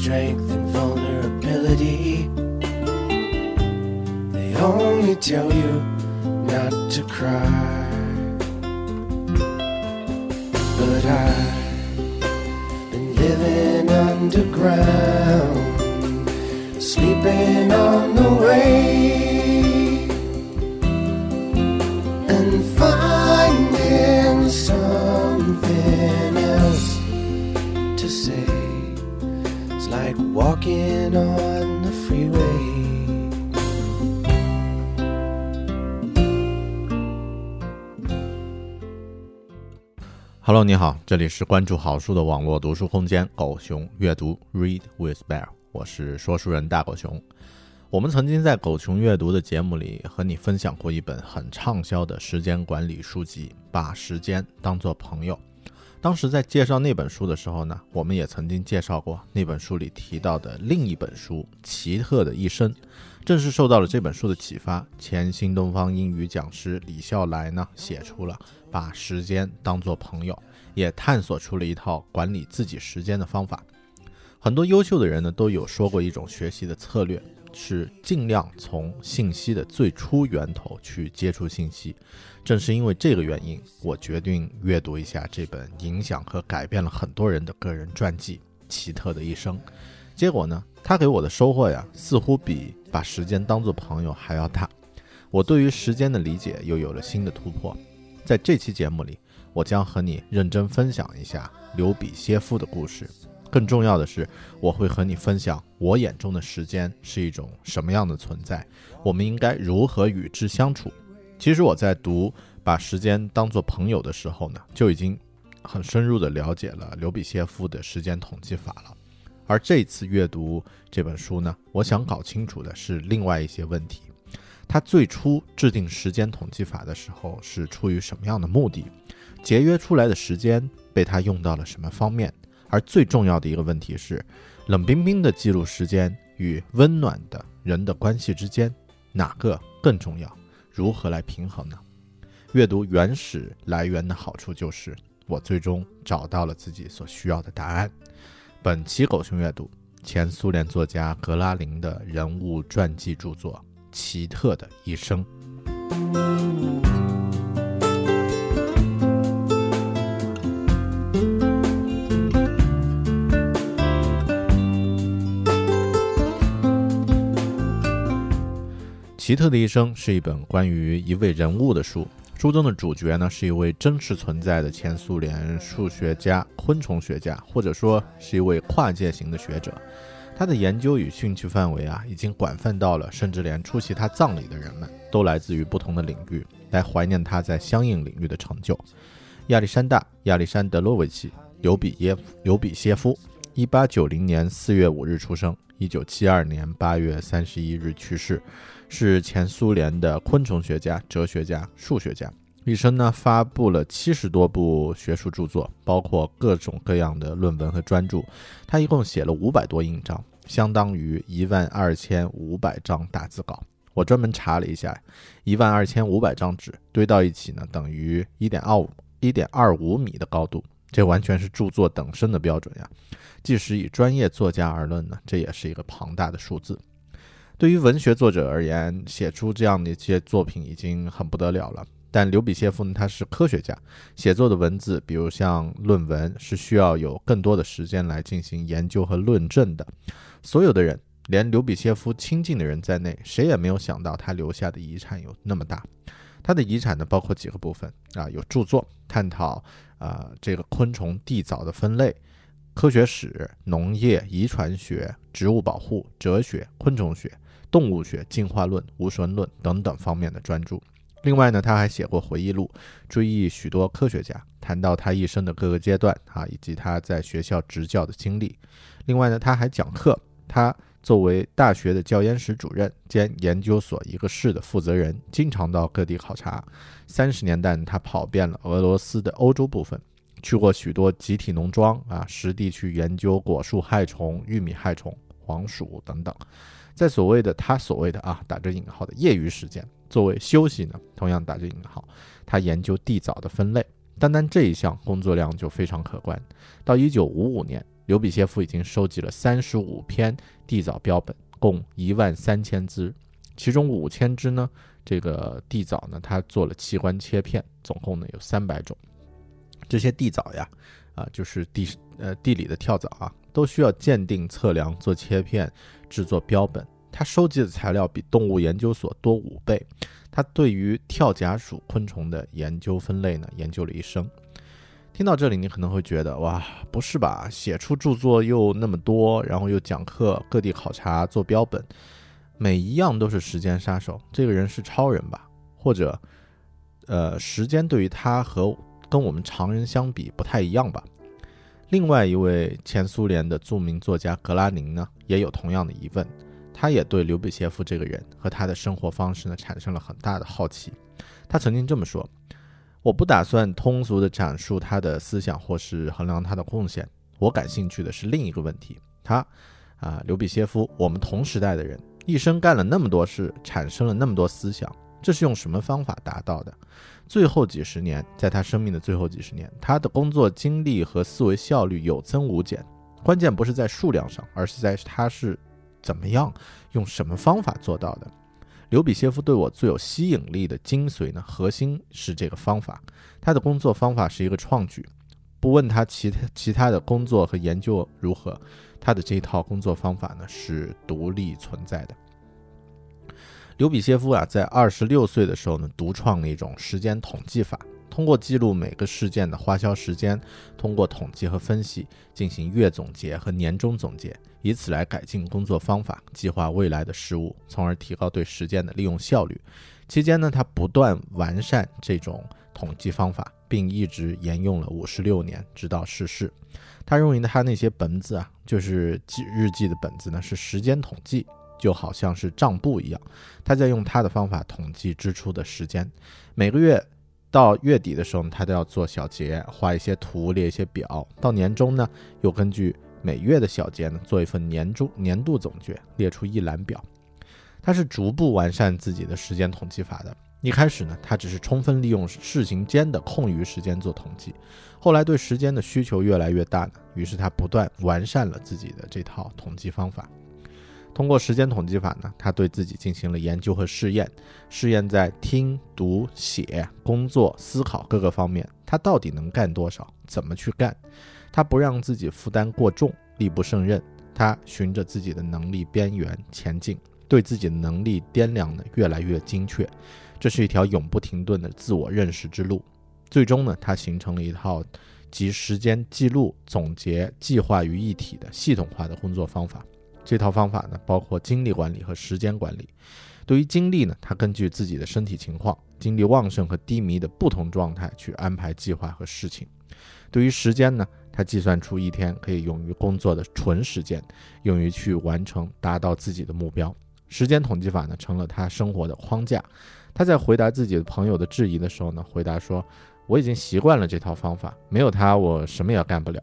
Strength and vulnerability. They only tell you not to cry. But I've been living underground, sleeping on the way, walking on the freeway. Hello，你好，这里是关注好书的网络读书空间“狗熊阅读 ”Read with Bear，我是说书人大狗熊。我们曾经在“狗熊阅读”的节目里和你分享过一本很畅销的时间管理书籍《把时间当作朋友》。当时在介绍那本书的时候呢，我们也曾经介绍过那本书里提到的另一本书《奇特的一生》。正是受到了这本书的启发，前新东方英语讲师李笑来呢写出了《把时间当作朋友》，也探索出了一套管理自己时间的方法。很多优秀的人呢都有说过一种学习的策略，是尽量从信息的最初源头去接触信息。正是因为这个原因，我决定阅读一下这本影响和改变了很多人的个人传记《奇特的一生》。结果呢，他给我的收获呀，似乎比把时间当作朋友还要大。我对于时间的理解又有了新的突破。在这期节目里，我将和你认真分享一下刘比歇夫的故事。更重要的是，我会和你分享我眼中的时间是一种什么样的存在，我们应该如何与之相处。其实我在读《把时间当作朋友》的时候呢，就已经很深入的了解了刘比歇夫的时间统计法了。而这次阅读这本书呢，我想搞清楚的是另外一些问题。他最初制定时间统计法的时候是出于什么样的目的？节约出来的时间被他用到了什么方面？而最重要的一个问题是，冷冰冰的记录时间与温暖的人的关系之间，哪个更重要？如何来平衡呢？阅读原始来源的好处就是，我最终找到了自己所需要的答案。本期狗熊阅读，前苏联作家格拉林的人物传记著作。奇特的一生。奇特的一生是一本关于一位人物的书，书中的主角呢是一位真实存在的前苏联数学家、昆虫学家，或者说是一位跨界型的学者。他的研究与兴趣范围啊，已经广泛到了，甚至连出席他葬礼的人们都来自于不同的领域，来怀念他在相应领域的成就。亚历山大·亚历山德罗维奇·尤比耶夫，刘比歇夫，一八九零年四月五日出生，一九七二年八月三十一日去世，是前苏联的昆虫学家、哲学家、数学家。一生呢，发布了七十多部学术著作，包括各种各样的论文和专著。他一共写了五百多印章，相当于一万二千五百张打字稿。我专门查了一下，一万二千五百张纸堆到一起呢，等于一点二五一点二五米的高度。这完全是著作等身的标准呀！即使以专业作家而论呢，这也是一个庞大的数字。对于文学作者而言，写出这样的一些作品已经很不得了了。但刘比歇夫呢，他是科学家，写作的文字，比如像论文，是需要有更多的时间来进行研究和论证的。所有的人，连刘比歇夫亲近的人在内，谁也没有想到他留下的遗产有那么大。他的遗产呢，包括几个部分啊，有著作探讨啊这个昆虫地藻的分类、科学史、农业、遗传学、植物保护、哲学、昆虫学、动物学、进化论、无神论等等方面的专著。另外呢，他还写过回忆录，追忆许多科学家，谈到他一生的各个阶段啊，以及他在学校执教的经历。另外呢，他还讲课。他作为大学的教研室主任兼研究所一个室的负责人，经常到各地考察。三十年代，他跑遍了俄罗斯的欧洲部分，去过许多集体农庄啊，实地去研究果树害虫、玉米害虫、黄鼠等等。在所谓的他所谓的啊打着引号的业余时间。作为休息呢，同样打着引号，他研究地藻的分类，单单这一项工作量就非常可观。到一九五五年，刘比歇夫已经收集了三十五篇地藻标本，共一万三千只，其中五千只呢，这个地藻呢，他做了器官切片，总共呢有三百种。这些地藻呀，啊，就是地呃地里的跳蚤啊，都需要鉴定测量、做切片、制作标本。他收集的材料比动物研究所多五倍。他对于跳甲属昆虫的研究分类呢，研究了一生。听到这里，你可能会觉得，哇，不是吧？写出著作又那么多，然后又讲课，各地考察，做标本，每一样都是时间杀手。这个人是超人吧？或者，呃，时间对于他和跟我们常人相比不太一样吧？另外一位前苏联的著名作家格拉宁呢，也有同样的疑问。他也对刘比歇夫这个人和他的生活方式呢产生了很大的好奇。他曾经这么说：“我不打算通俗地阐述他的思想或是衡量他的贡献，我感兴趣的是另一个问题。他，啊，刘比歇夫，我们同时代的人，一生干了那么多事，产生了那么多思想，这是用什么方法达到的？最后几十年，在他生命的最后几十年，他的工作经历和思维效率有增无减。关键不是在数量上，而是在他是。”怎么样？用什么方法做到的？刘比歇夫对我最有吸引力的精髓呢？核心是这个方法。他的工作方法是一个创举。不问他其他其他的工作和研究如何，他的这套工作方法呢是独立存在的。刘比歇夫啊，在二十六岁的时候呢，独创了一种时间统计法。通过记录每个事件的花销时间，通过统计和分析进行月总结和年终总结，以此来改进工作方法，计划未来的事务，从而提高对时间的利用效率。期间呢，他不断完善这种统计方法，并一直沿用了五十六年，直到逝世。他认为他那些本子啊，就是记日记的本子呢，是时间统计，就好像是账簿一样。他在用他的方法统计支出的时间，每个月到月底的时候，他都要做小结，画一些图，列一些表。到年终呢，又根据每月的小结呢，做一份年终年度总结，列出一览表。他是逐步完善自己的时间统计法的。一开始呢，他只是充分利用事情间的空余时间做统计，后来对时间的需求越来越大呢，于是他不断完善了自己的这套统计方法。通过时间统计法呢，他对自己进行了研究和试验，试验在听、读、写、工作、思考各个方面，他到底能干多少，怎么去干？他不让自己负担过重，力不胜任，他循着自己的能力边缘前进。对自己的能力掂量呢越来越精确，这是一条永不停顿的自我认识之路。最终呢，他形成了一套集时间记录、总结、计划于一体的系统化的工作方法。这套方法呢，包括精力管理和时间管理。对于精力呢，他根据自己的身体情况、精力旺盛和低迷的不同状态去安排计划和事情。对于时间呢，他计算出一天可以用于工作的纯时间，用于去完成达到自己的目标。时间统计法呢，成了他生活的框架。他在回答自己的朋友的质疑的时候呢，回答说：“我已经习惯了这套方法，没有它，我什么也干不了。”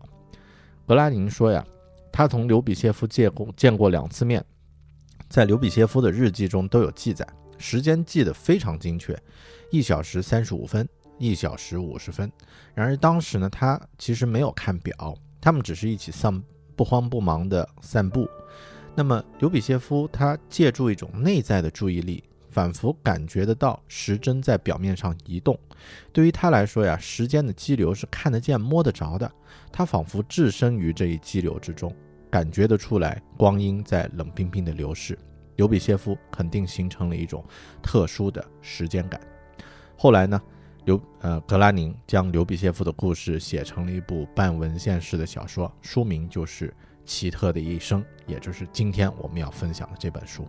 格拉宁说呀，他同刘比歇夫见过见过两次面，在刘比歇夫的日记中都有记载，时间记得非常精确，一小时三十五分，一小时五十分。然而当时呢，他其实没有看表，他们只是一起散不慌不忙的散步。那么，刘比歇夫他借助一种内在的注意力，仿佛感觉得到时针在表面上移动。对于他来说呀，时间的激流是看得见、摸得着的。他仿佛置身于这一激流之中，感觉得出来光阴在冷冰冰的流逝。刘比歇夫肯定形成了一种特殊的时间感。后来呢，刘呃格拉宁将刘比歇夫的故事写成了一部半文献式的小说，书名就是。奇特的一生，也就是今天我们要分享的这本书。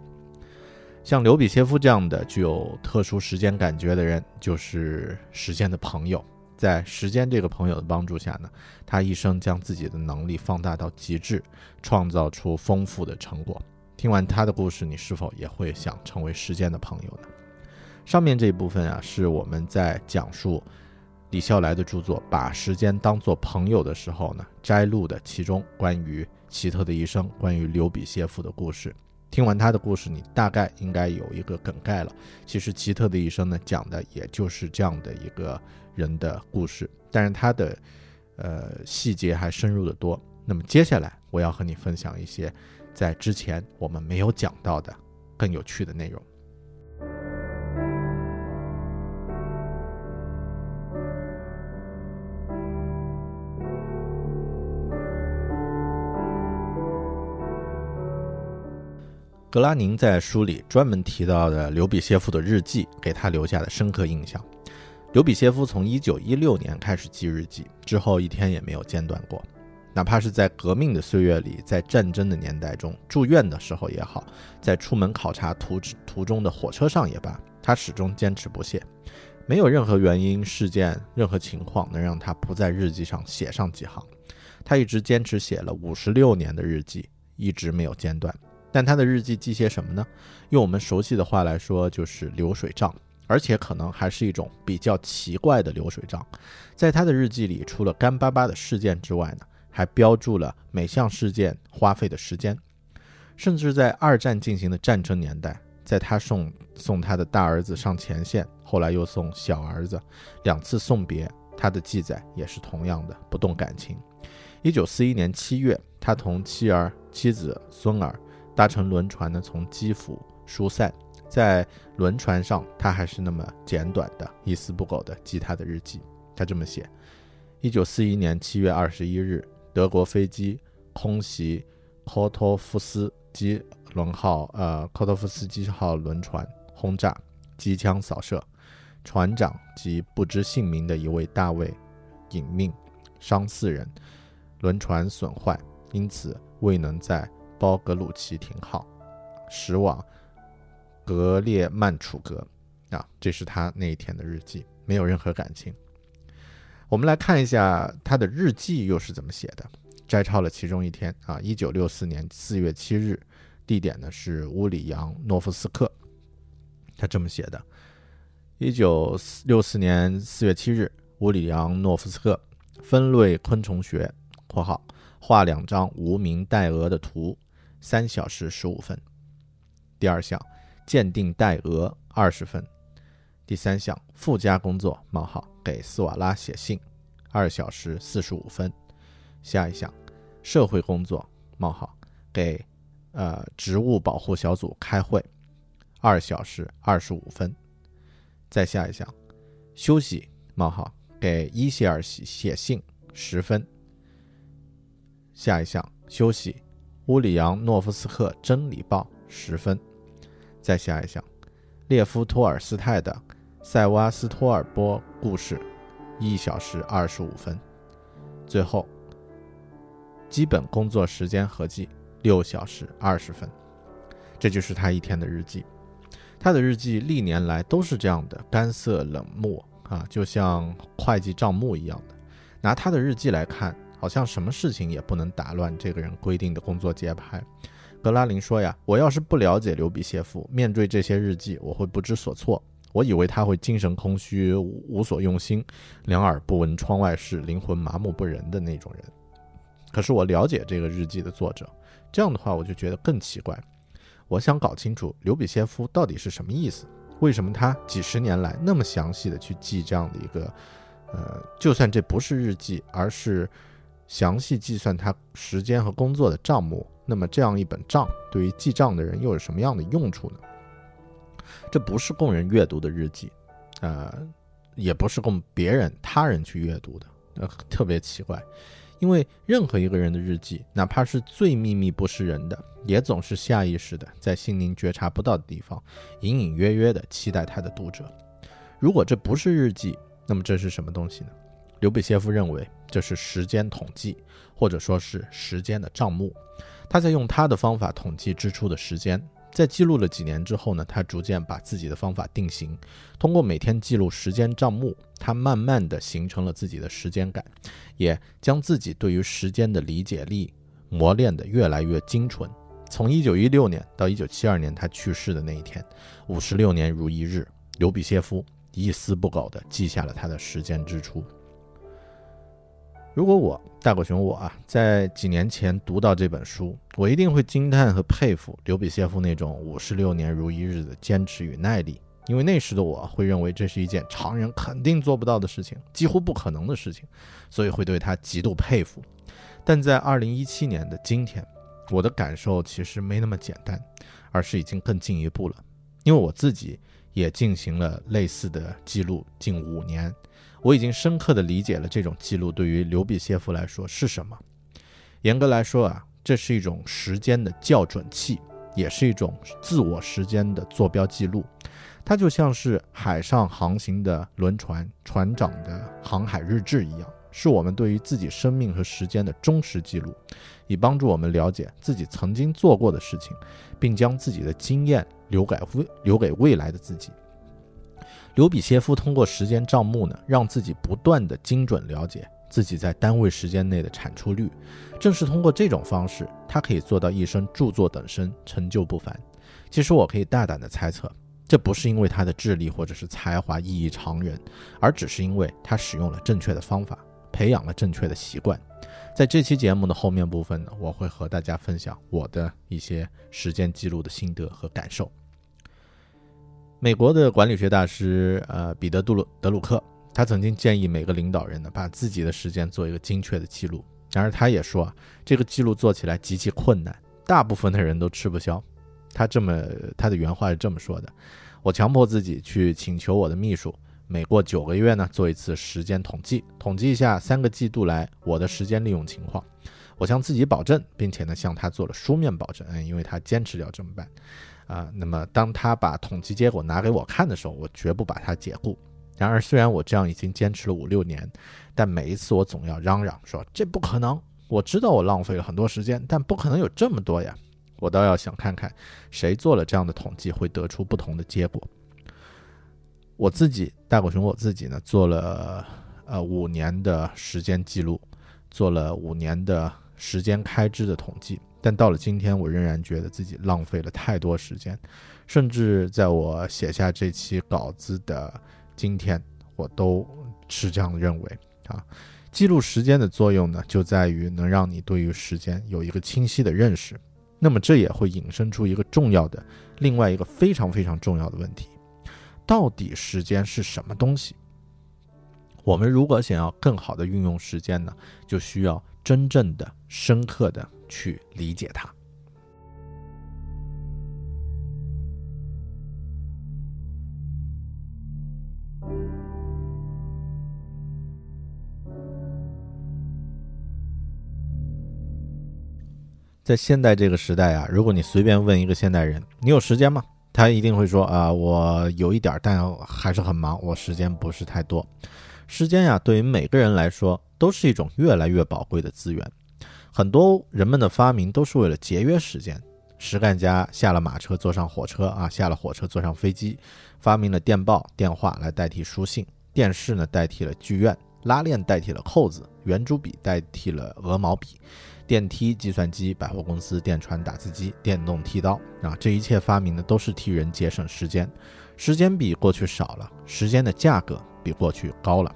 像刘比歇夫这样的具有特殊时间感觉的人，就是时间的朋友。在时间这个朋友的帮助下呢，他一生将自己的能力放大到极致，创造出丰富的成果。听完他的故事，你是否也会想成为时间的朋友呢？上面这一部分啊，是我们在讲述。李笑来的著作《把时间当作朋友》的时候呢，摘录的其中关于奇特的一生，关于刘比歇夫的故事。听完他的故事，你大概应该有一个梗概了。其实奇特的一生呢，讲的也就是这样的一个人的故事，但是他的呃细节还深入的多。那么接下来我要和你分享一些在之前我们没有讲到的更有趣的内容。格拉宁在书里专门提到的刘比歇夫的日记，给他留下的深刻印象。刘比歇夫从1916年开始记日记，之后一天也没有间断过，哪怕是在革命的岁月里，在战争的年代中住院的时候也好，在出门考察途途中的火车上也罢，他始终坚持不懈。没有任何原因、事件、任何情况能让他不在日记上写上几行。他一直坚持写了五十六年的日记，一直没有间断。但他的日记记些什么呢？用我们熟悉的话来说，就是流水账，而且可能还是一种比较奇怪的流水账。在他的日记里，除了干巴巴的事件之外呢，还标注了每项事件花费的时间。甚至在二战进行的战争年代，在他送送他的大儿子上前线，后来又送小儿子两次送别，他的记载也是同样的不动感情。一九四一年七月，他同妻儿、妻子、孙儿。搭乘轮船呢，从基辅疏散，在轮船上，他还是那么简短的一丝不苟的记他的日记。他这么写：一九四一年七月二十一日，德国飞机空袭科托夫斯基轮号，呃，科托夫斯基号轮船轰炸，机枪扫射，船长及不知姓名的一位大尉殒命，伤四人，轮船损坏，因此未能在。包格鲁奇停靠，驶往格列曼楚格啊，这是他那一天的日记，没有任何感情。我们来看一下他的日记又是怎么写的，摘抄了其中一天啊，一九六四年四月七日，地点呢是乌里扬诺夫斯克。他这么写的：一九六四年四月七日，乌里扬诺夫斯克，分类昆虫学（括号画两张无名带蛾的图），三小时十五分。第二项，鉴定代额二十分。第三项附加工作：冒号给斯瓦拉写信，二小时四十五分。下一项社会工作：冒号给呃植物保护小组开会，二小时二十五分。再下一项休息：冒号给伊谢尔写写信十分。下一项休息：乌里扬诺夫斯克真理报十分。再下一项列夫托尔斯泰的。塞瓦斯托尔波故事，一小时二十五分。最后，基本工作时间合计六小时二十分。这就是他一天的日记。他的日记历年来都是这样的，干涩冷漠啊，就像会计账目一样的。拿他的日记来看，好像什么事情也不能打乱这个人规定的工作节拍。格拉林说呀：“我要是不了解刘比谢夫，面对这些日记，我会不知所措。”我以为他会精神空虚、无所用心、两耳不闻窗外事、灵魂麻木不仁的那种人。可是我了解这个日记的作者，这样的话我就觉得更奇怪。我想搞清楚刘比歇夫到底是什么意思？为什么他几十年来那么详细的去记这样的一个，呃，就算这不是日记，而是详细计算他时间和工作的账目，那么这样一本账对于记账的人又有什么样的用处呢？这不是供人阅读的日记，呃，也不是供别人、他人去阅读的，呃，特别奇怪。因为任何一个人的日记，哪怕是最秘密不示人的，也总是下意识的在心灵觉察不到的地方，隐隐约约的期待他的读者。如果这不是日记，那么这是什么东西呢？刘比歇夫认为这是时间统计，或者说是时间的账目。他在用他的方法统计支出的时间。在记录了几年之后呢，他逐渐把自己的方法定型。通过每天记录时间账目，他慢慢的形成了自己的时间感，也将自己对于时间的理解力磨练得越来越精纯。从1916年到1972年他去世的那一天，五十六年如一日，尤比歇夫一丝不苟地记下了他的时间支出。如果我大狗熊我啊，在几年前读到这本书，我一定会惊叹和佩服刘比歇夫那种五十六年如一日的坚持与耐力，因为那时的我会认为这是一件常人肯定做不到的事情，几乎不可能的事情，所以会对他极度佩服。但在二零一七年的今天，我的感受其实没那么简单，而是已经更进一步了，因为我自己也进行了类似的记录近五年。我已经深刻地理解了这种记录对于刘比歇夫来说是什么。严格来说啊，这是一种时间的校准器，也是一种自我时间的坐标记录。它就像是海上航行的轮船船长的航海日志一样，是我们对于自己生命和时间的忠实记录，以帮助我们了解自己曾经做过的事情，并将自己的经验留给未留给未来的自己。刘比歇夫通过时间账目呢，让自己不断的精准了解自己在单位时间内的产出率。正是通过这种方式，他可以做到一生著作等身，成就不凡。其实我可以大胆的猜测，这不是因为他的智力或者是才华异于常人，而只是因为他使用了正确的方法，培养了正确的习惯。在这期节目的后面部分呢，我会和大家分享我的一些时间记录的心得和感受。美国的管理学大师，呃，彼得·杜鲁德鲁克，他曾经建议每个领导人呢，把自己的时间做一个精确的记录。然而，他也说啊，这个记录做起来极其困难，大部分的人都吃不消。他这么，他的原话是这么说的：“我强迫自己去请求我的秘书，每过九个月呢，做一次时间统计，统计一下三个季度来我的时间利用情况。我向自己保证，并且呢，向他做了书面保证，嗯，因为他坚持要这么办。”啊，那么当他把统计结果拿给我看的时候，我绝不把他解雇。然而，虽然我这样已经坚持了五六年，但每一次我总要嚷嚷说这不可能。我知道我浪费了很多时间，但不可能有这么多呀。我倒要想看看谁做了这样的统计会得出不同的结果。我自己大狗熊，我自己呢做了呃五年的时间记录，做了五年的时间开支的统计，但到了今天，我仍然觉得自己浪费了太多时间，甚至在我写下这期稿子的今天，我都是这样认为啊。记录时间的作用呢，就在于能让你对于时间有一个清晰的认识。那么这也会引申出一个重要的、另外一个非常非常重要的问题：到底时间是什么东西？我们如果想要更好的运用时间呢，就需要真正的、深刻的去理解它。在现代这个时代啊，如果你随便问一个现代人，你有时间吗？他一定会说啊，我有一点，但还是很忙，我时间不是太多。时间呀，对于每个人来说都是一种越来越宝贵的资源。很多人们的发明都是为了节约时间。实干家下了马车坐上火车啊，下了火车坐上飞机，发明了电报、电话来代替书信，电视呢代替了剧院，拉链代替了扣子，圆珠笔代替了鹅毛笔。电梯、计算机、百货公司、电传、打字机、电动剃刀啊，这一切发明的都是替人节省时间。时间比过去少了，时间的价格比过去高了。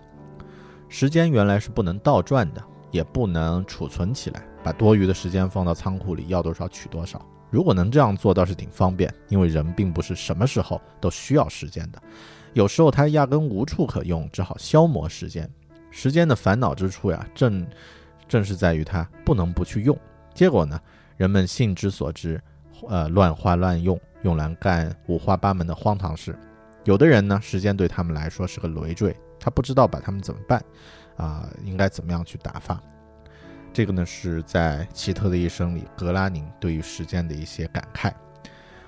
时间原来是不能倒转的，也不能储存起来，把多余的时间放到仓库里，要多少取多少。如果能这样做，倒是挺方便，因为人并不是什么时候都需要时间的，有时候他压根无处可用，只好消磨时间。时间的烦恼之处呀，正。正是在于它不能不去用，结果呢，人们性之所至，呃，乱花乱用，用来干五花八门的荒唐事。有的人呢，时间对他们来说是个累赘，他不知道把他们怎么办，啊，应该怎么样去打发？这个呢，是在奇特的一生里，格拉宁对于时间的一些感慨。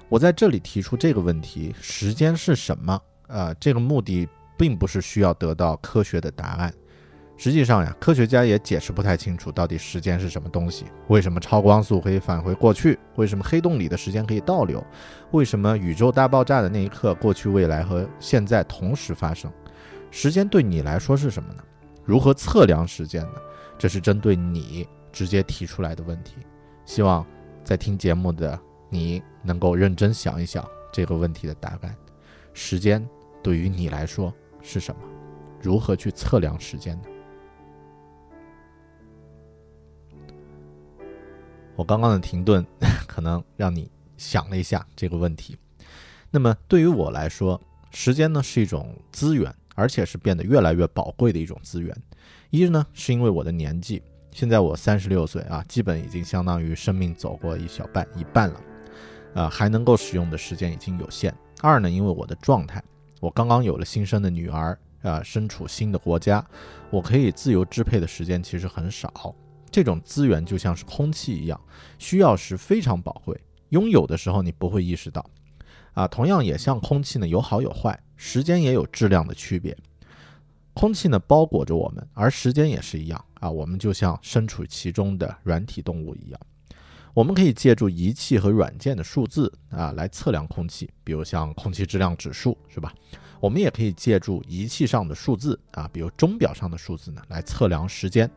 我在这里提出这个问题：时间是什么？呃，这个目的并不是需要得到科学的答案。实际上呀，科学家也解释不太清楚到底时间是什么东西。为什么超光速可以返回过去？为什么黑洞里的时间可以倒流？为什么宇宙大爆炸的那一刻，过去、未来和现在同时发生？时间对你来说是什么呢？如何测量时间呢？这是针对你直接提出来的问题。希望在听节目的你能够认真想一想这个问题的答案：时间对于你来说是什么？如何去测量时间呢？我刚刚的停顿，可能让你想了一下这个问题。那么对于我来说，时间呢是一种资源，而且是变得越来越宝贵的一种资源。一呢是因为我的年纪，现在我三十六岁啊，基本已经相当于生命走过一小半一半了，啊，还能够使用的时间已经有限。二呢，因为我的状态，我刚刚有了新生的女儿，啊，身处新的国家，我可以自由支配的时间其实很少。这种资源就像是空气一样，需要时非常宝贵，拥有的时候你不会意识到。啊，同样也像空气呢，有好有坏，时间也有质量的区别。空气呢包裹着我们，而时间也是一样啊，我们就像身处其中的软体动物一样。我们可以借助仪器和软件的数字啊来测量空气，比如像空气质量指数，是吧？我们也可以借助仪器上的数字啊，比如钟表上的数字呢来测量时间。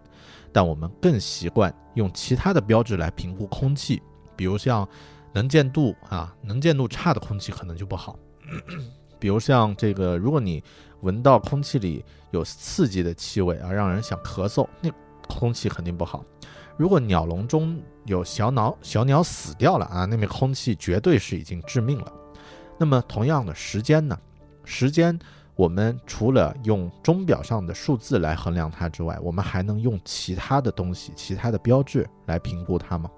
但我们更习惯用其他的标志来评估空气，比如像能见度啊，能见度差的空气可能就不好。比如像这个，如果你闻到空气里有刺激的气味啊，让人想咳嗽，那空气肯定不好。如果鸟笼中有小鸟小鸟死掉了啊，那面空气绝对是已经致命了。那么同样的时间呢？时间。我们除了用钟表上的数字来衡量它之外，我们还能用其他的东西、其他的标志来评估它吗？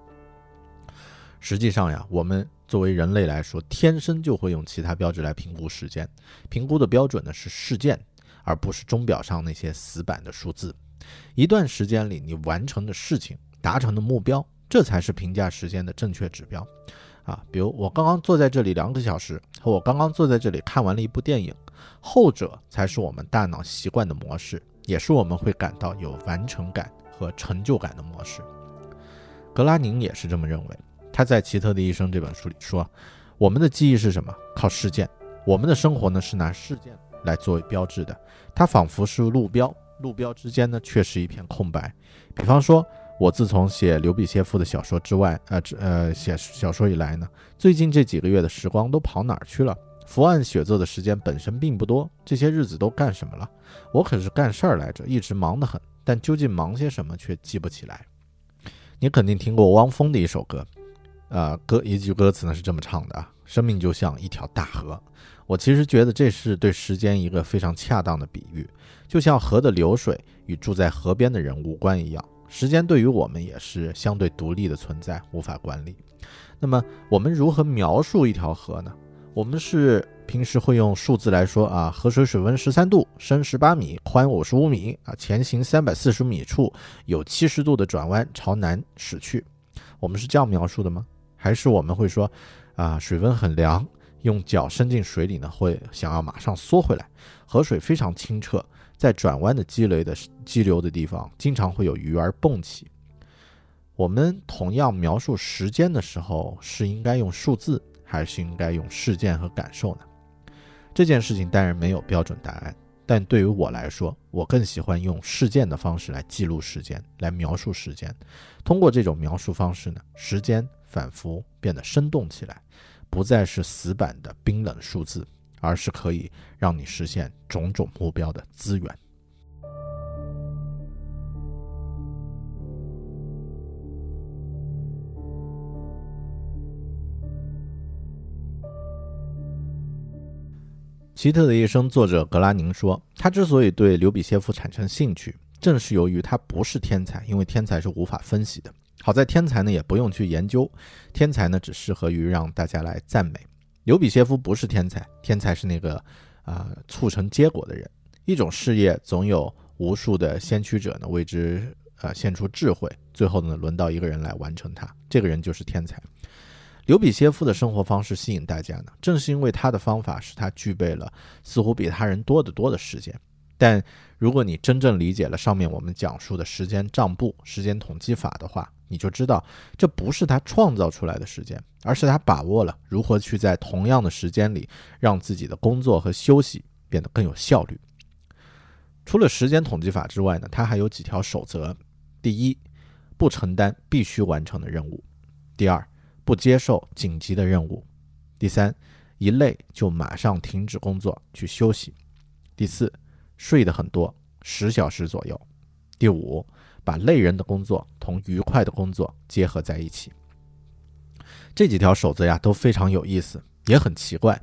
实际上呀，我们作为人类来说，天生就会用其他标志来评估时间。评估的标准呢是事件，而不是钟表上那些死板的数字。一段时间里你完成的事情、达成的目标，这才是评价时间的正确指标。啊，比如我刚刚坐在这里两个小时，和我刚刚坐在这里看完了一部电影。后者才是我们大脑习惯的模式，也是我们会感到有完成感和成就感的模式。格拉宁也是这么认为。他在《奇特的一生》这本书里说：“我们的记忆是什么？靠事件。我们的生活呢，是拿事件来作为标志的。它仿佛是路标，路标之间呢却是一片空白。比方说，我自从写刘比歇夫的小说之外，呃，呃，写小说以来呢，最近这几个月的时光都跑哪儿去了？伏案写作的时间本身并不多，这些日子都干什么了？我可是干事儿来着，一直忙得很，但究竟忙些什么却记不起来。你肯定听过汪峰的一首歌，啊，歌一句歌词呢是这么唱的啊：生命就像一条大河。我其实觉得这是对时间一个非常恰当的比喻，就像河的流水与住在河边的人无关一样，时间对于我们也是相对独立的存在，无法管理。那么我们如何描述一条河呢？我们是平时会用数字来说啊，河水水温十三度，深十八米，宽五十五米啊，前行三百四十米处有七十度的转弯朝南驶去。我们是这样描述的吗？还是我们会说啊，水温很凉，用脚伸进水里呢，会想要马上缩回来。河水非常清澈，在转弯的积累的激流的地方，经常会有鱼儿蹦起。我们同样描述时间的时候，是应该用数字。还是应该用事件和感受呢？这件事情当然没有标准答案，但对于我来说，我更喜欢用事件的方式来记录时间，来描述时间。通过这种描述方式呢，时间仿佛变得生动起来，不再是死板的冰冷数字，而是可以让你实现种种目标的资源。奇特的一生，作者格拉宁说，他之所以对刘比歇夫产生兴趣，正是由于他不是天才，因为天才是无法分析的。好在天才呢也不用去研究，天才呢只适合于让大家来赞美。刘比歇夫不是天才，天才是那个啊促成结果的人。一种事业总有无数的先驱者呢为之呃献出智慧，最后呢轮到一个人来完成它，这个人就是天才。刘比歇夫的生活方式吸引大家呢，正是因为他的方法使他具备了似乎比他人多得多的时间。但如果你真正理解了上面我们讲述的时间账簿、时间统计法的话，你就知道这不是他创造出来的时间，而是他把握了如何去在同样的时间里让自己的工作和休息变得更有效率。除了时间统计法之外呢，他还有几条守则：第一，不承担必须完成的任务；第二。不接受紧急的任务。第三，一累就马上停止工作去休息。第四，睡得很多，十小时左右。第五，把累人的工作同愉快的工作结合在一起。这几条守则呀都非常有意思，也很奇怪。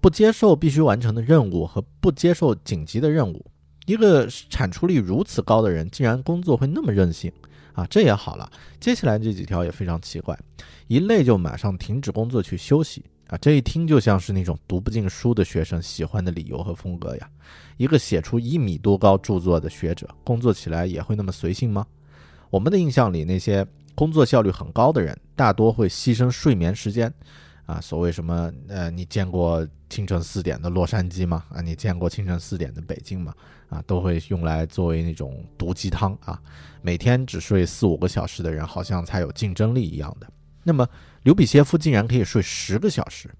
不接受必须完成的任务和不接受紧急的任务，一个产出率如此高的人，竟然工作会那么任性。啊，这也好了。接下来这几条也非常奇怪，一累就马上停止工作去休息啊，这一听就像是那种读不进书的学生喜欢的理由和风格呀。一个写出一米多高著作的学者，工作起来也会那么随性吗？我们的印象里，那些工作效率很高的人，大多会牺牲睡眠时间。啊，所谓什么？呃，你见过清晨四点的洛杉矶吗？啊，你见过清晨四点的北京吗？啊，都会用来作为那种毒鸡汤啊。每天只睡四五个小时的人，好像才有竞争力一样的。那么，刘比歇夫竟然可以睡十个小时，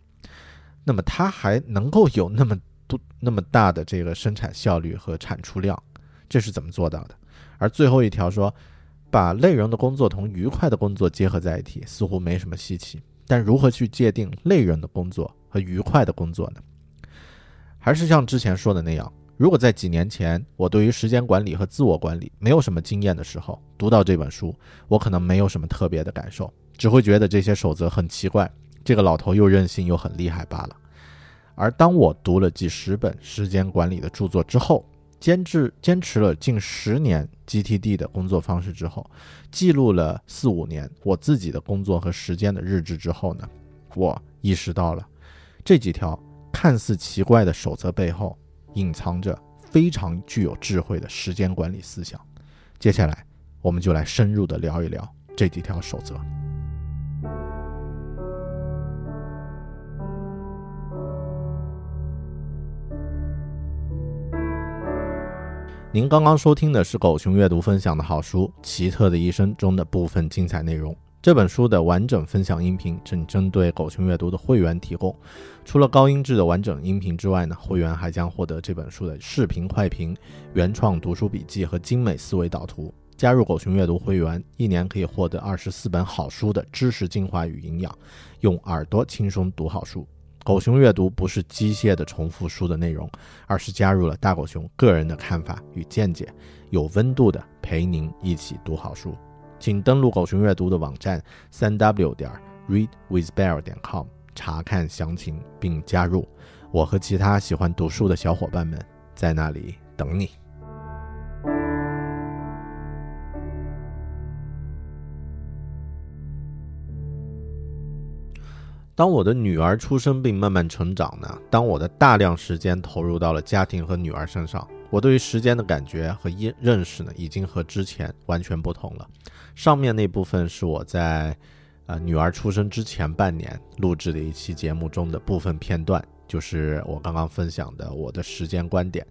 那么他还能够有那么多那么大的这个生产效率和产出量，这是怎么做到的？而最后一条说，把累人的工作同愉快的工作结合在一起，似乎没什么稀奇。但如何去界定累人的工作和愉快的工作呢？还是像之前说的那样，如果在几年前我对于时间管理和自我管理没有什么经验的时候，读到这本书，我可能没有什么特别的感受，只会觉得这些守则很奇怪，这个老头又任性又很厉害罢了。而当我读了几十本时间管理的著作之后，坚持坚持了近十年 GTD 的工作方式之后，记录了四五年我自己的工作和时间的日志之后呢，我意识到了这几条看似奇怪的守则背后隐藏着非常具有智慧的时间管理思想。接下来，我们就来深入的聊一聊这几条守则。您刚刚收听的是狗熊阅读分享的好书《奇特的一生》中的部分精彩内容。这本书的完整分享音频正针对狗熊阅读的会员提供。除了高音质的完整音频之外呢，会员还将获得这本书的视频快评、原创读书笔记和精美思维导图。加入狗熊阅读会员，一年可以获得二十四本好书的知识精华与营养，用耳朵轻松读好书。狗熊阅读不是机械的重复书的内容，而是加入了大狗熊个人的看法与见解，有温度的陪您一起读好书。请登录狗熊阅读的网站三 w 点 readwithbear 点 com 查看详情并加入。我和其他喜欢读书的小伙伴们在那里等你。当我的女儿出生并慢慢成长呢，当我的大量时间投入到了家庭和女儿身上，我对于时间的感觉和认认识呢，已经和之前完全不同了。上面那部分是我在，呃，女儿出生之前半年录制的一期节目中的部分片段，就是我刚刚分享的我的时间观点。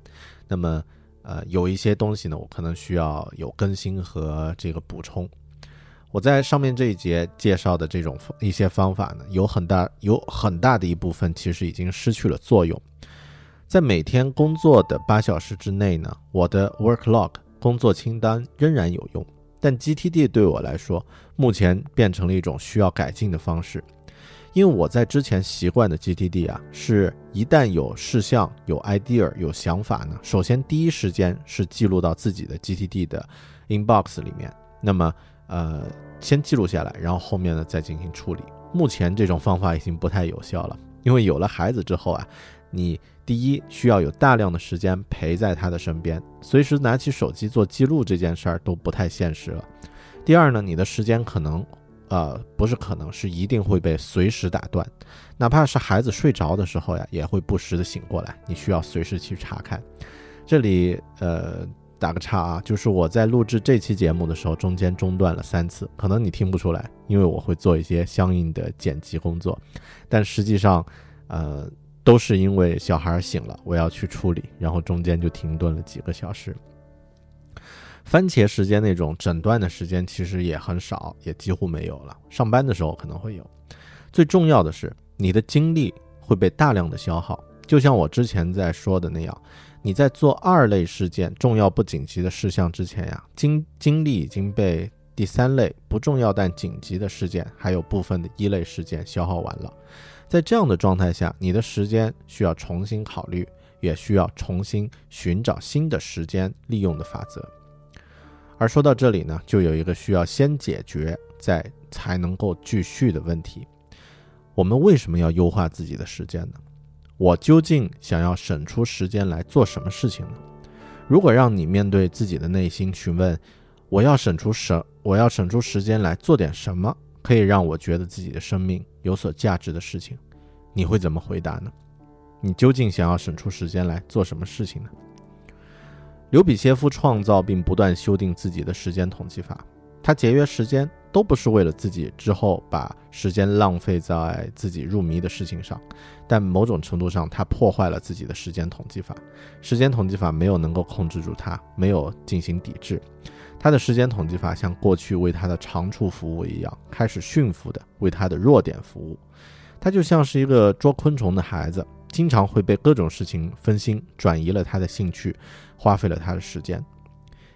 那么，呃，有一些东西呢，我可能需要有更新和这个补充。我在上面这一节介绍的这种一些方法呢，有很大有很大的一部分其实已经失去了作用。在每天工作的八小时之内呢，我的 work log 工作清单仍然有用，但 GTD 对我来说目前变成了一种需要改进的方式。因为我在之前习惯的 GTD 啊，是一旦有事项、有 idea、有想法呢，首先第一时间是记录到自己的 GTD 的 inbox 里面，那么。呃，先记录下来，然后后面呢再进行处理。目前这种方法已经不太有效了，因为有了孩子之后啊，你第一需要有大量的时间陪在他的身边，随时拿起手机做记录这件事儿都不太现实了。第二呢，你的时间可能，呃，不是可能是一定会被随时打断，哪怕是孩子睡着的时候呀，也会不时的醒过来，你需要随时去查看。这里，呃。打个岔啊，就是我在录制这期节目的时候，中间中断了三次，可能你听不出来，因为我会做一些相应的剪辑工作，但实际上，呃，都是因为小孩醒了，我要去处理，然后中间就停顿了几个小时。番茄时间那种诊断的时间其实也很少，也几乎没有了。上班的时候可能会有。最重要的是，你的精力会被大量的消耗，就像我之前在说的那样。你在做二类事件重要不紧急的事项之前呀，精精力已经被第三类不重要但紧急的事件，还有部分的一类事件消耗完了。在这样的状态下，你的时间需要重新考虑，也需要重新寻找新的时间利用的法则。而说到这里呢，就有一个需要先解决，再才能够继续的问题：我们为什么要优化自己的时间呢？我究竟想要省出时间来做什么事情呢？如果让你面对自己的内心询问，我要省出什，我要省出时间来做点什么可以让我觉得自己的生命有所价值的事情，你会怎么回答呢？你究竟想要省出时间来做什么事情呢？刘比歇夫创造并不断修订自己的时间统计法，他节约时间。都不是为了自己之后把时间浪费在自己入迷的事情上，但某种程度上，他破坏了自己的时间统计法。时间统计法没有能够控制住他，没有进行抵制。他的时间统计法像过去为他的长处服务一样，开始驯服的为他的弱点服务。他就像是一个捉昆虫的孩子，经常会被各种事情分心，转移了他的兴趣，花费了他的时间。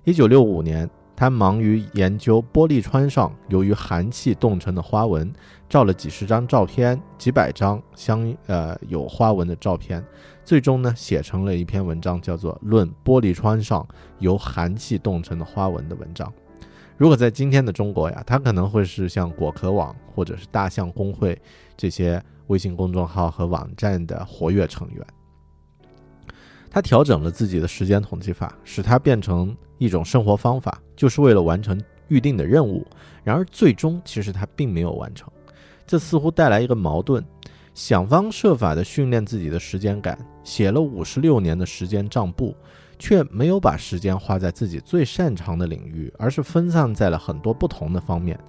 一九六五年。他忙于研究玻璃窗上由于寒气冻成的花纹，照了几十张照片，几百张相呃有花纹的照片，最终呢写成了一篇文章，叫做《论玻璃窗上由寒气冻成的花纹》的文章。如果在今天的中国呀，他可能会是像果壳网或者是大象公会这些微信公众号和网站的活跃成员。他调整了自己的时间统计法，使它变成一种生活方法，就是为了完成预定的任务。然而，最终其实他并没有完成，这似乎带来一个矛盾：想方设法地训练自己的时间感，写了五十六年的时间账簿，却没有把时间花在自己最擅长的领域，而是分散在了很多不同的方面。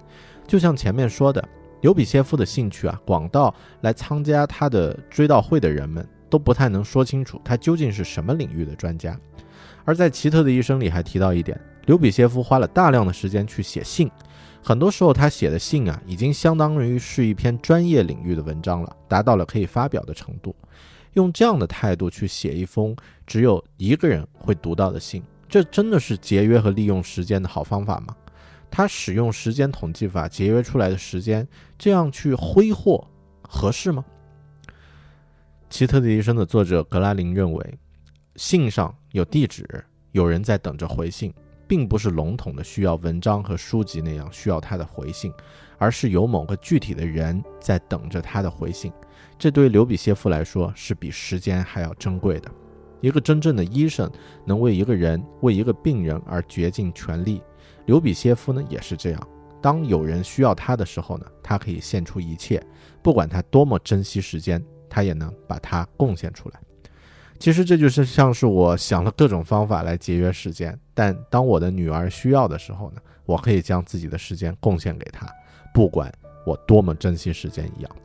就像前面说的，尤比歇夫的兴趣啊，广到来参加他的追悼会的人们。都不太能说清楚他究竟是什么领域的专家，而在奇特的一生里还提到一点，刘比歇夫花了大量的时间去写信，很多时候他写的信啊，已经相当于是一篇专业领域的文章了，达到了可以发表的程度。用这样的态度去写一封只有一个人会读到的信，这真的是节约和利用时间的好方法吗？他使用时间统计法节约出来的时间，这样去挥霍合适吗？奇特的一生的作者格拉林认为，信上有地址，有人在等着回信，并不是笼统的需要文章和书籍那样需要他的回信，而是有某个具体的人在等着他的回信。这对刘比歇夫来说是比时间还要珍贵的。一个真正的医生能为一个人、为一个病人而竭尽全力。刘比歇夫呢也是这样。当有人需要他的时候呢，他可以献出一切，不管他多么珍惜时间。他也能把它贡献出来。其实这就是像是我想了各种方法来节约时间，但当我的女儿需要的时候呢，我可以将自己的时间贡献给她，不管我多么珍惜时间一样。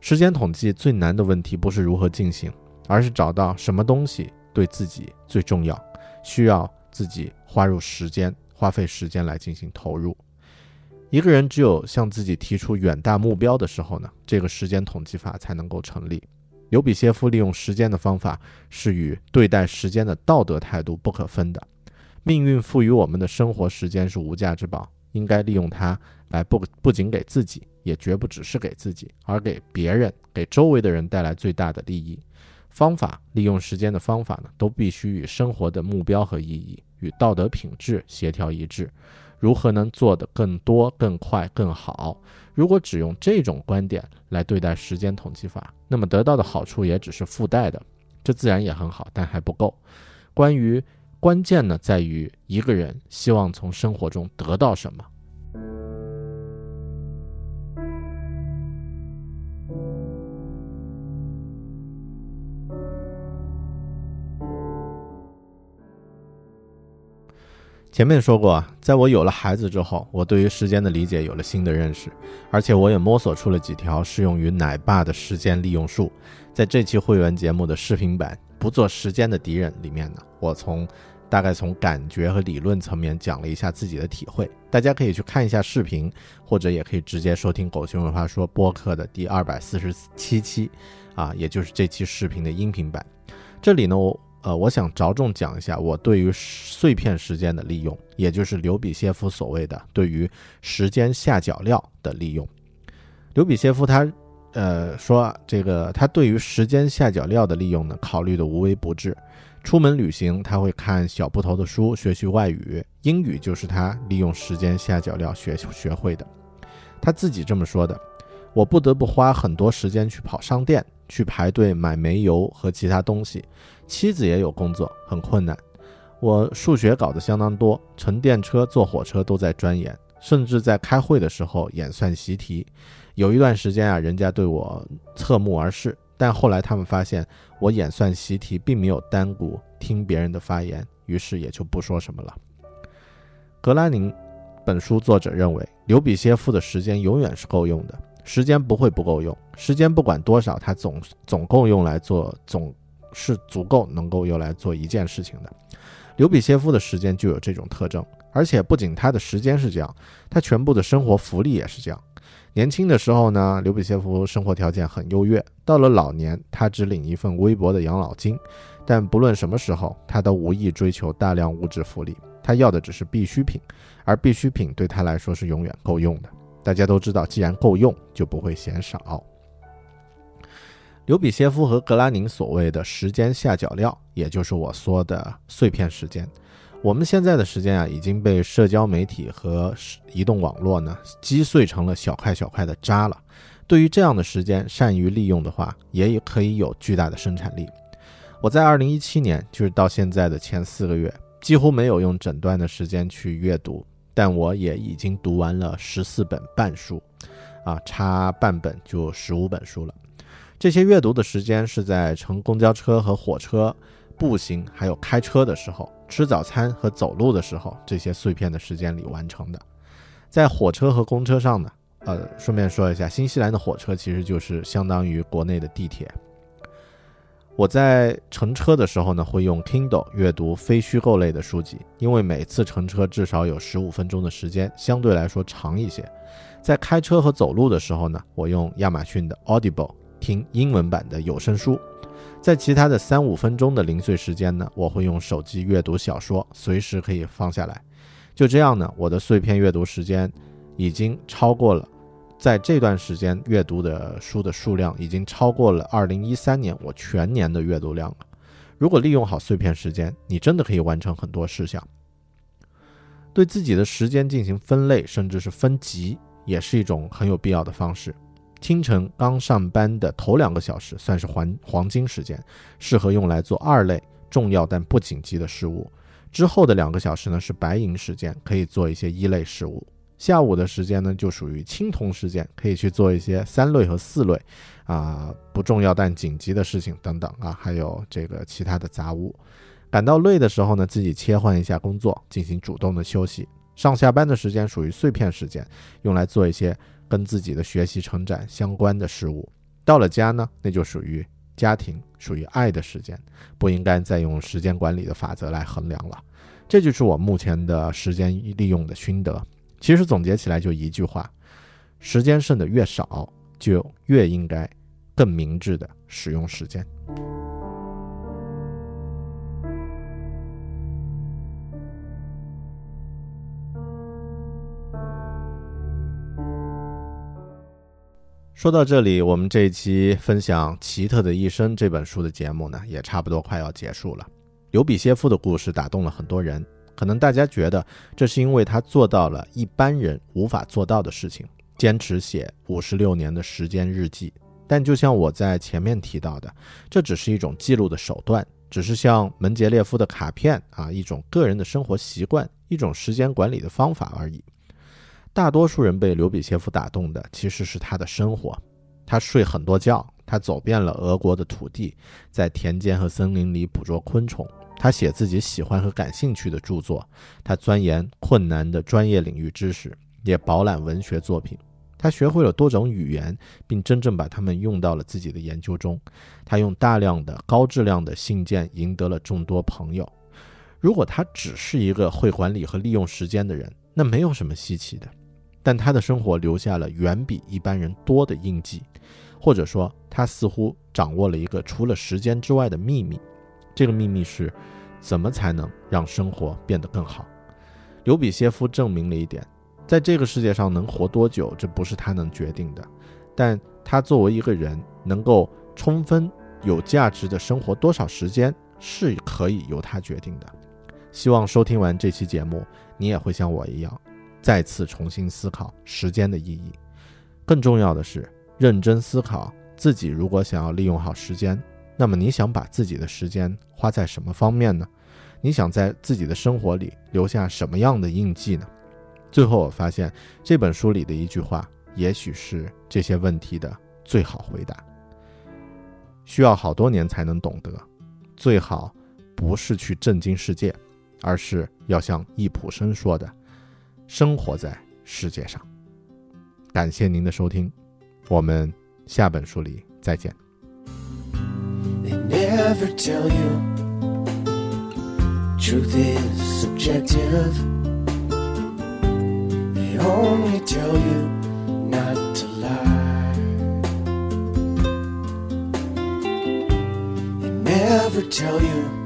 时间统计最难的问题不是如何进行，而是找到什么东西对自己最重要，需要自己花入时间、花费时间来进行投入。一个人只有向自己提出远大目标的时候呢，这个时间统计法才能够成立。尤比歇夫利用时间的方法是与对待时间的道德态度不可分的。命运赋予我们的生活时间是无价之宝，应该利用它来不不仅给自己，也绝不只是给自己，而给别人、给周围的人带来最大的利益。方法利用时间的方法呢，都必须与生活的目标和意义、与道德品质协调一致。如何能做得更多、更快、更好？如果只用这种观点来对待时间统计法，那么得到的好处也只是附带的，这自然也很好，但还不够。关于关键呢，在于一个人希望从生活中得到什么。前面说过啊，在我有了孩子之后，我对于时间的理解有了新的认识，而且我也摸索出了几条适用于奶爸的时间利用术。在这期会员节目的视频版《不做时间的敌人》里面呢，我从大概从感觉和理论层面讲了一下自己的体会。大家可以去看一下视频，或者也可以直接收听《狗熊文化说》播客的第二百四十七期，啊，也就是这期视频的音频版。这里呢，我。呃，我想着重讲一下我对于碎片时间的利用，也就是刘比歇夫所谓的对于时间下脚料的利用。刘比歇夫他，呃，说这个他对于时间下脚料的利用呢，考虑的无微不至。出门旅行他会看小布头的书学习外语，英语就是他利用时间下脚料学学会的。他自己这么说的：“我不得不花很多时间去跑商店，去排队买煤油和其他东西。”妻子也有工作，很困难。我数学搞得相当多，乘电车、坐火车都在钻研，甚至在开会的时候演算习题。有一段时间啊，人家对我侧目而视，但后来他们发现我演算习题并没有耽误听别人的发言，于是也就不说什么了。格拉宁本书作者认为，留比歇夫的时间永远是够用的，时间不会不够用，时间不管多少，他总总共用来做总。是足够能够用来做一件事情的。刘比歇夫的时间就有这种特征，而且不仅他的时间是这样，他全部的生活福利也是这样。年轻的时候呢，刘比歇夫生活条件很优越，到了老年，他只领一份微薄的养老金。但不论什么时候，他都无意追求大量物质福利，他要的只是必需品，而必需品对他来说是永远够用的。大家都知道，既然够用，就不会嫌少。刘比歇夫和格拉宁所谓的时间下脚料，也就是我说的碎片时间。我们现在的时间啊，已经被社交媒体和移动网络呢击碎成了小块小块的渣了。对于这样的时间善于利用的话，也可以有巨大的生产力。我在二零一七年，就是到现在的前四个月，几乎没有用整段的时间去阅读，但我也已经读完了十四本半书，啊，差半本就十五本书了。这些阅读的时间是在乘公交车和火车、步行还有开车的时候，吃早餐和走路的时候，这些碎片的时间里完成的。在火车和公车上呢，呃，顺便说一下，新西兰的火车其实就是相当于国内的地铁。我在乘车的时候呢，会用 Kindle 阅读非虚构类的书籍，因为每次乘车至少有十五分钟的时间，相对来说长一些。在开车和走路的时候呢，我用亚马逊的 Audible 听英文版的有声书。在其他的三五分钟的零碎时间呢，我会用手机阅读小说，随时可以放下来。就这样呢，我的碎片阅读时间已经超过了。在这段时间阅读的书的数量已经超过了二零一三年我全年的阅读量了。如果利用好碎片时间，你真的可以完成很多事项。对自己的时间进行分类，甚至是分级，也是一种很有必要的方式。清晨刚上班的头两个小时算是黄黄金时间，适合用来做二类重要但不紧急的事物。之后的两个小时呢是白银时间，可以做一些一类事物。下午的时间呢，就属于青铜时间，可以去做一些三类和四类，啊，不重要但紧急的事情等等啊，还有这个其他的杂物。感到累的时候呢，自己切换一下工作，进行主动的休息。上下班的时间属于碎片时间，用来做一些跟自己的学习成长相关的事物。到了家呢，那就属于家庭，属于爱的时间，不应该再用时间管理的法则来衡量了。这就是我目前的时间利用的心得。其实总结起来就一句话：时间剩的越少，就越应该更明智的使用时间。说到这里，我们这一期分享《奇特的一生》这本书的节目呢，也差不多快要结束了。尤比歇夫的故事打动了很多人。可能大家觉得这是因为他做到了一般人无法做到的事情，坚持写五十六年的时间日记。但就像我在前面提到的，这只是一种记录的手段，只是像门捷列夫的卡片啊，一种个人的生活习惯，一种时间管理的方法而已。大多数人被刘比歇夫打动的其实是他的生活，他睡很多觉，他走遍了俄国的土地，在田间和森林里捕捉昆虫。他写自己喜欢和感兴趣的著作，他钻研困难的专业领域知识，也饱览文学作品。他学会了多种语言，并真正把它们用到了自己的研究中。他用大量的高质量的信件赢得了众多朋友。如果他只是一个会管理和利用时间的人，那没有什么稀奇的。但他的生活留下了远比一般人多的印记，或者说，他似乎掌握了一个除了时间之外的秘密。这个秘密是，怎么才能让生活变得更好？刘比歇夫证明了一点，在这个世界上能活多久，这不是他能决定的，但他作为一个人，能够充分有价值的生活多少时间，是可以由他决定的。希望收听完这期节目，你也会像我一样，再次重新思考时间的意义。更重要的是，认真思考自己如果想要利用好时间。那么你想把自己的时间花在什么方面呢？你想在自己的生活里留下什么样的印记呢？最后我发现这本书里的一句话，也许是这些问题的最好回答。需要好多年才能懂得，最好不是去震惊世界，而是要像易卜生说的：“生活在世界上。”感谢您的收听，我们下本书里再见。Never tell you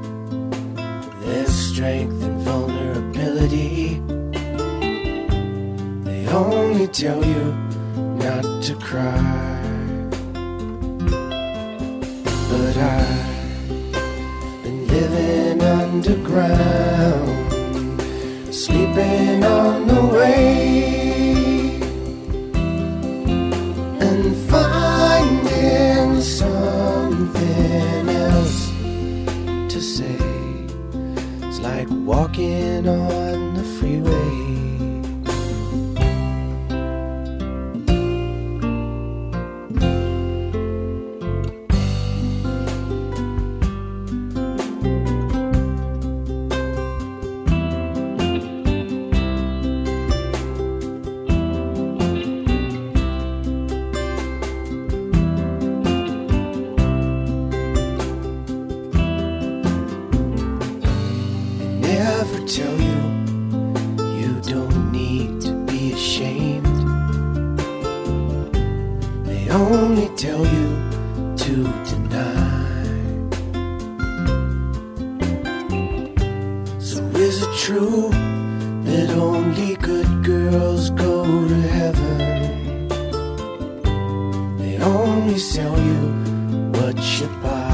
tell you not to cry. But I've been living underground, sleeping on the way, sell you what you buy.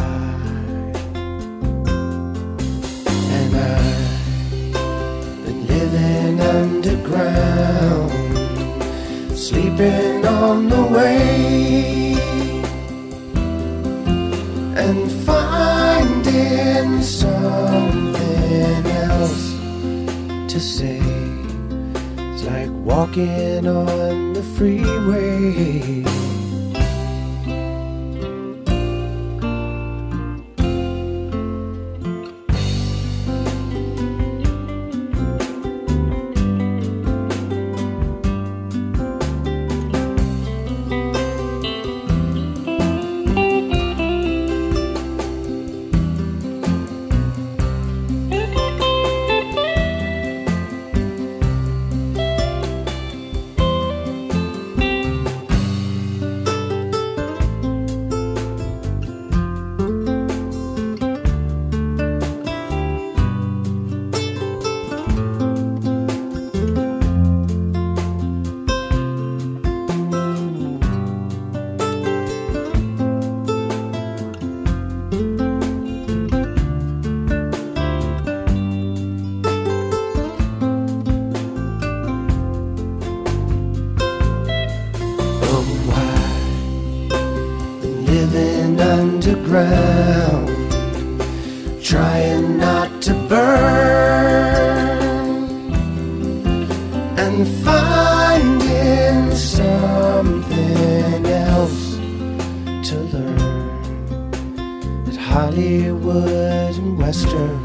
And I've been living underground, sleeping on the way, and finding something else to say. It's like walking on the freeway. Underground, trying not to burn, and finding something else to learn at Hollywood and Western.